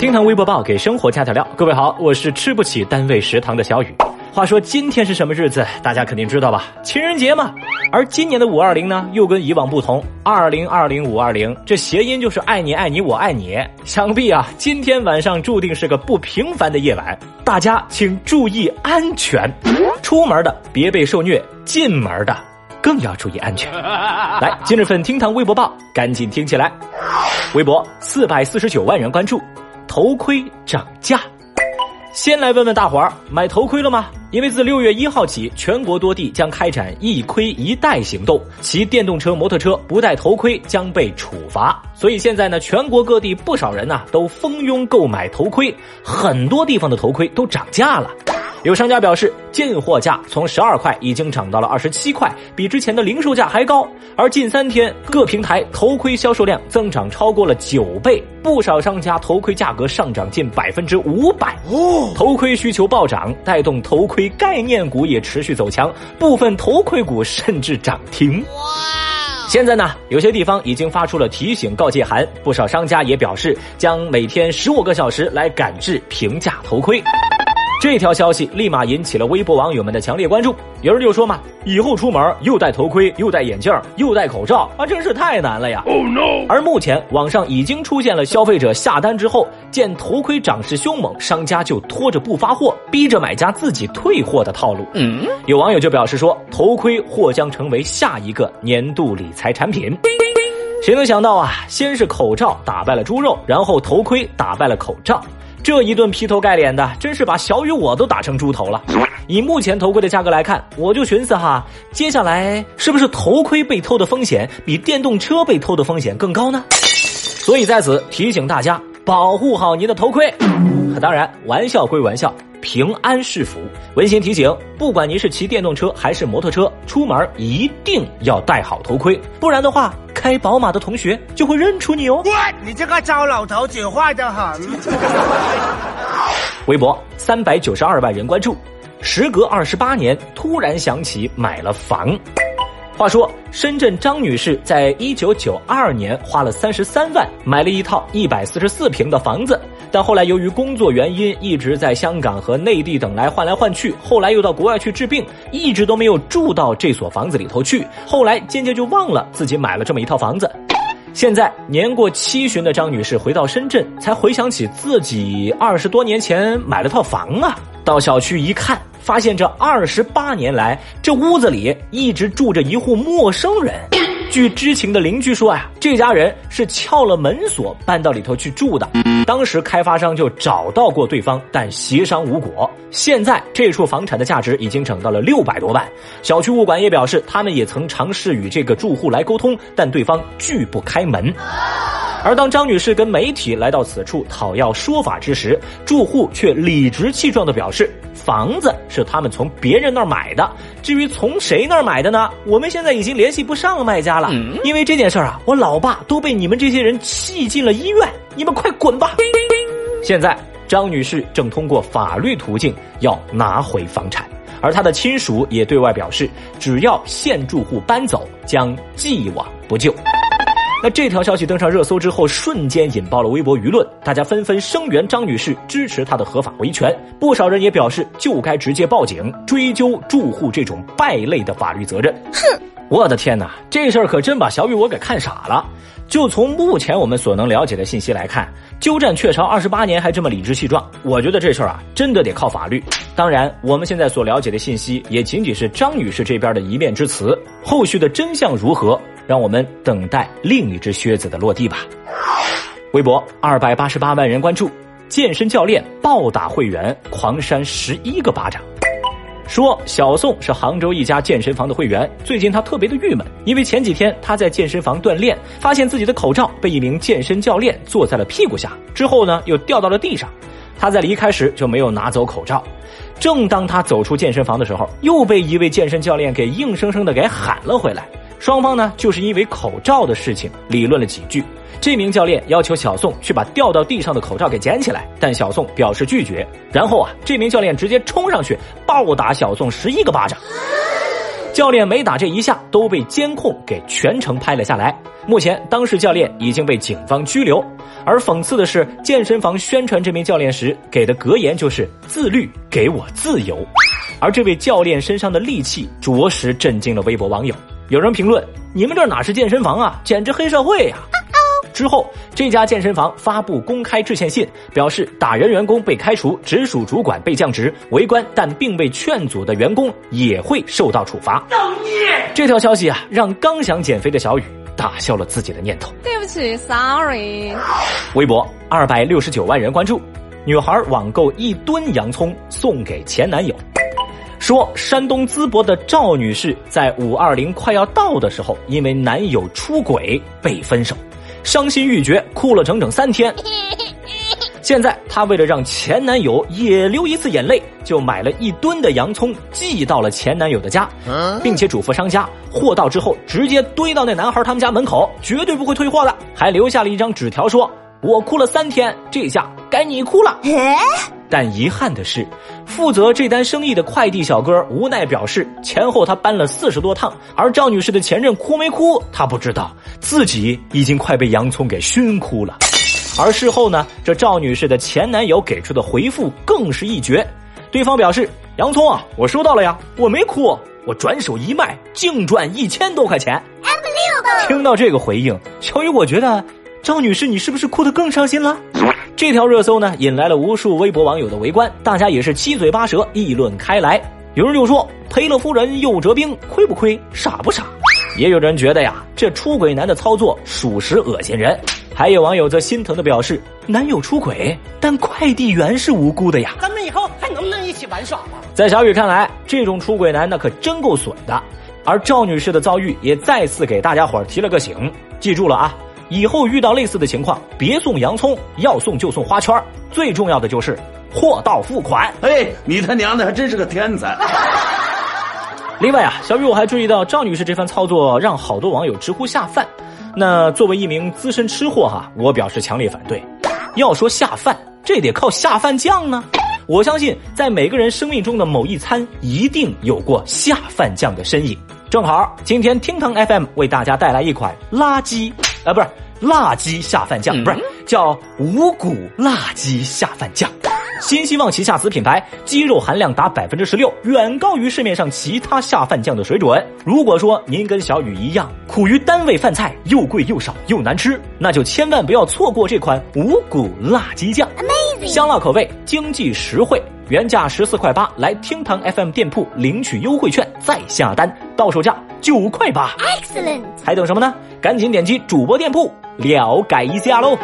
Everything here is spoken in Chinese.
听堂微博报给生活加点料，各位好，我是吃不起单位食堂的小雨。话说今天是什么日子？大家肯定知道吧？情人节嘛。而今年的五二零呢，又跟以往不同，二零二零五二零，这谐音就是爱你爱你我爱你。想必啊，今天晚上注定是个不平凡的夜晚，大家请注意安全，出门的别被受虐，进门的更要注意安全。来，今日份厅堂微博报，赶紧听起来。微博四百四十九万人关注。头盔涨价，先来问问大伙儿买头盔了吗？因为自六月一号起，全国多地将开展一盔一戴行动，骑电动车、摩托车不戴头盔将被处罚。所以现在呢，全国各地不少人呢都蜂拥购买头盔，很多地方的头盔都涨价了。有商家表示，进货价从十二块已经涨到了二十七块，比之前的零售价还高。而近三天，各平台头盔销售量增长超过了九倍，不少商家头盔价格上涨近百分之五百。哦，头盔需求暴涨，带动头盔概念股也持续走强，部分头盔股甚至涨停。哇！现在呢，有些地方已经发出了提醒告诫函，不少商家也表示将每天十五个小时来赶制平价头盔。这条消息立马引起了微博网友们的强烈关注。有人就说嘛，以后出门又戴头盔，又戴眼镜，又戴口罩，啊，真是太难了呀！Oh no！而目前网上已经出现了消费者下单之后，见头盔涨势凶猛，商家就拖着不发货，逼着买家自己退货的套路。嗯，有网友就表示说，头盔或将成为下一个年度理财产品。谁能想到啊，先是口罩打败了猪肉，然后头盔打败了口罩。这一顿劈头盖脸的，真是把小雨我都打成猪头了。以目前头盔的价格来看，我就寻思哈，接下来是不是头盔被偷的风险比电动车被偷的风险更高呢？所以在此提醒大家，保护好您的头盔。当然，玩笑归玩笑。平安是福，温馨提醒：不管您是骑电动车还是摩托车，出门一定要戴好头盔，不然的话，开宝马的同学就会认出你哦。你这个糟老头子坏的很。微博三百九十二万人关注，时隔二十八年，突然想起买了房。话说，深圳张女士在一九九二年花了三十三万买了一套一百四十四平的房子，但后来由于工作原因一直在香港和内地等来换来换去，后来又到国外去治病，一直都没有住到这所房子里头去。后来渐渐就忘了自己买了这么一套房子。现在年过七旬的张女士回到深圳，才回想起自己二十多年前买了套房啊，到小区一看。发现这二十八年来，这屋子里一直住着一户陌生人。据知情的邻居说啊，这家人是撬了门锁搬到里头去住的。当时开发商就找到过对方，但协商无果。现在这处房产的价值已经涨到了六百多万。小区物管也表示，他们也曾尝试与这个住户来沟通，但对方拒不开门。而当张女士跟媒体来到此处讨要说法之时，住户却理直气壮地表示，房子是他们从别人那儿买的，至于从谁那儿买的呢？我们现在已经联系不上卖家了，因为这件事儿啊，我老爸都被你们这些人气进了医院，你们快滚吧！现在张女士正通过法律途径要拿回房产，而她的亲属也对外表示，只要现住户搬走，将既往不咎。那这条消息登上热搜之后，瞬间引爆了微博舆论，大家纷纷声援张女士，支持她的合法维权。不少人也表示，就该直接报警，追究住户这种败类的法律责任。哼，我的天哪，这事儿可真把小雨我给看傻了。就从目前我们所能了解的信息来看，鸠占鹊巢二十八年还这么理直气壮，我觉得这事儿啊，真的得靠法律。当然，我们现在所了解的信息也仅仅是张女士这边的一面之词，后续的真相如何？让我们等待另一只靴子的落地吧。微博二百八十八万人关注，健身教练暴打会员，狂扇十一个巴掌。说小宋是杭州一家健身房的会员，最近他特别的郁闷，因为前几天他在健身房锻炼，发现自己的口罩被一名健身教练坐在了屁股下，之后呢又掉到了地上。他在离开时就没有拿走口罩，正当他走出健身房的时候，又被一位健身教练给硬生生的给喊了回来。双方呢，就是因为口罩的事情理论了几句。这名教练要求小宋去把掉到地上的口罩给捡起来，但小宋表示拒绝。然后啊，这名教练直接冲上去暴打小宋十一个巴掌。教练每打这一下都被监控给全程拍了下来。目前，当事教练已经被警方拘留。而讽刺的是，健身房宣传这名教练时给的格言就是“自律给我自由”。而这位教练身上的戾气，着实震惊了微博网友。有人评论：“你们这哪是健身房啊，简直黑社会呀！”之后，这家健身房发布公开致歉信，表示打人员工被开除，直属主管被降职，围观但并未劝阻的员工也会受到处罚。造孽！这条消息啊，让刚想减肥的小雨打消了自己的念头。对不起，sorry。微博二百六十九万人关注，女孩网购一吨洋葱送给前男友，说山东淄博的赵女士在五二零快要到的时候，因为男友出轨被分手。伤心欲绝，哭了整整三天。现在她为了让前男友也流一次眼泪，就买了一吨的洋葱寄到了前男友的家，并且嘱咐商家货到之后直接堆到那男孩他们家门口，绝对不会退货的。还留下了一张纸条说：“我哭了三天，这下该你哭了。”但遗憾的是，负责这单生意的快递小哥无奈表示，前后他搬了四十多趟，而赵女士的前任哭没哭，他不知道，自己已经快被洋葱给熏哭了。而事后呢，这赵女士的前男友给出的回复更是一绝，对方表示：“洋葱啊，我收到了呀，我没哭，我转手一卖，净赚一千多块钱。”听到这个回应，小雨，我觉得赵女士，你是不是哭得更伤心了？这条热搜呢，引来了无数微博网友的围观，大家也是七嘴八舌议论开来。有人就说：“赔了夫人又折兵，亏不亏？傻不傻？”也有人觉得呀，这出轨男的操作属实恶心人。还有网友则心疼的表示：“男友出轨，但快递员是无辜的呀。”咱们以后还能不能一起玩耍了？在小雨看来，这种出轨男那可真够损的。而赵女士的遭遇也再次给大家伙提了个醒，记住了啊。以后遇到类似的情况，别送洋葱，要送就送花圈最重要的就是货到付款。哎，你他娘的还真是个天才！另外啊，小雨我还注意到赵女士这番操作让好多网友直呼下饭。那作为一名资深吃货哈，我表示强烈反对。要说下饭，这得靠下饭酱呢。我相信在每个人生命中的某一餐，一定有过下饭酱的身影。正好今天厅堂 FM 为大家带来一款垃圾。啊，不是辣鸡下饭酱，不是叫五谷辣鸡下饭酱。新希望旗下子品牌，鸡肉含量达百分之十六，远高于市面上其他下饭酱的水准。如果说您跟小雨一样苦于单位饭菜又贵又少又难吃，那就千万不要错过这款五谷辣鸡酱。香辣口味，经济实惠，原价十四块八，来厅堂 FM 店铺领取优惠券再下单，到手价九块八。Excellent，还等什么呢？赶紧点击主播店铺了解一下喽。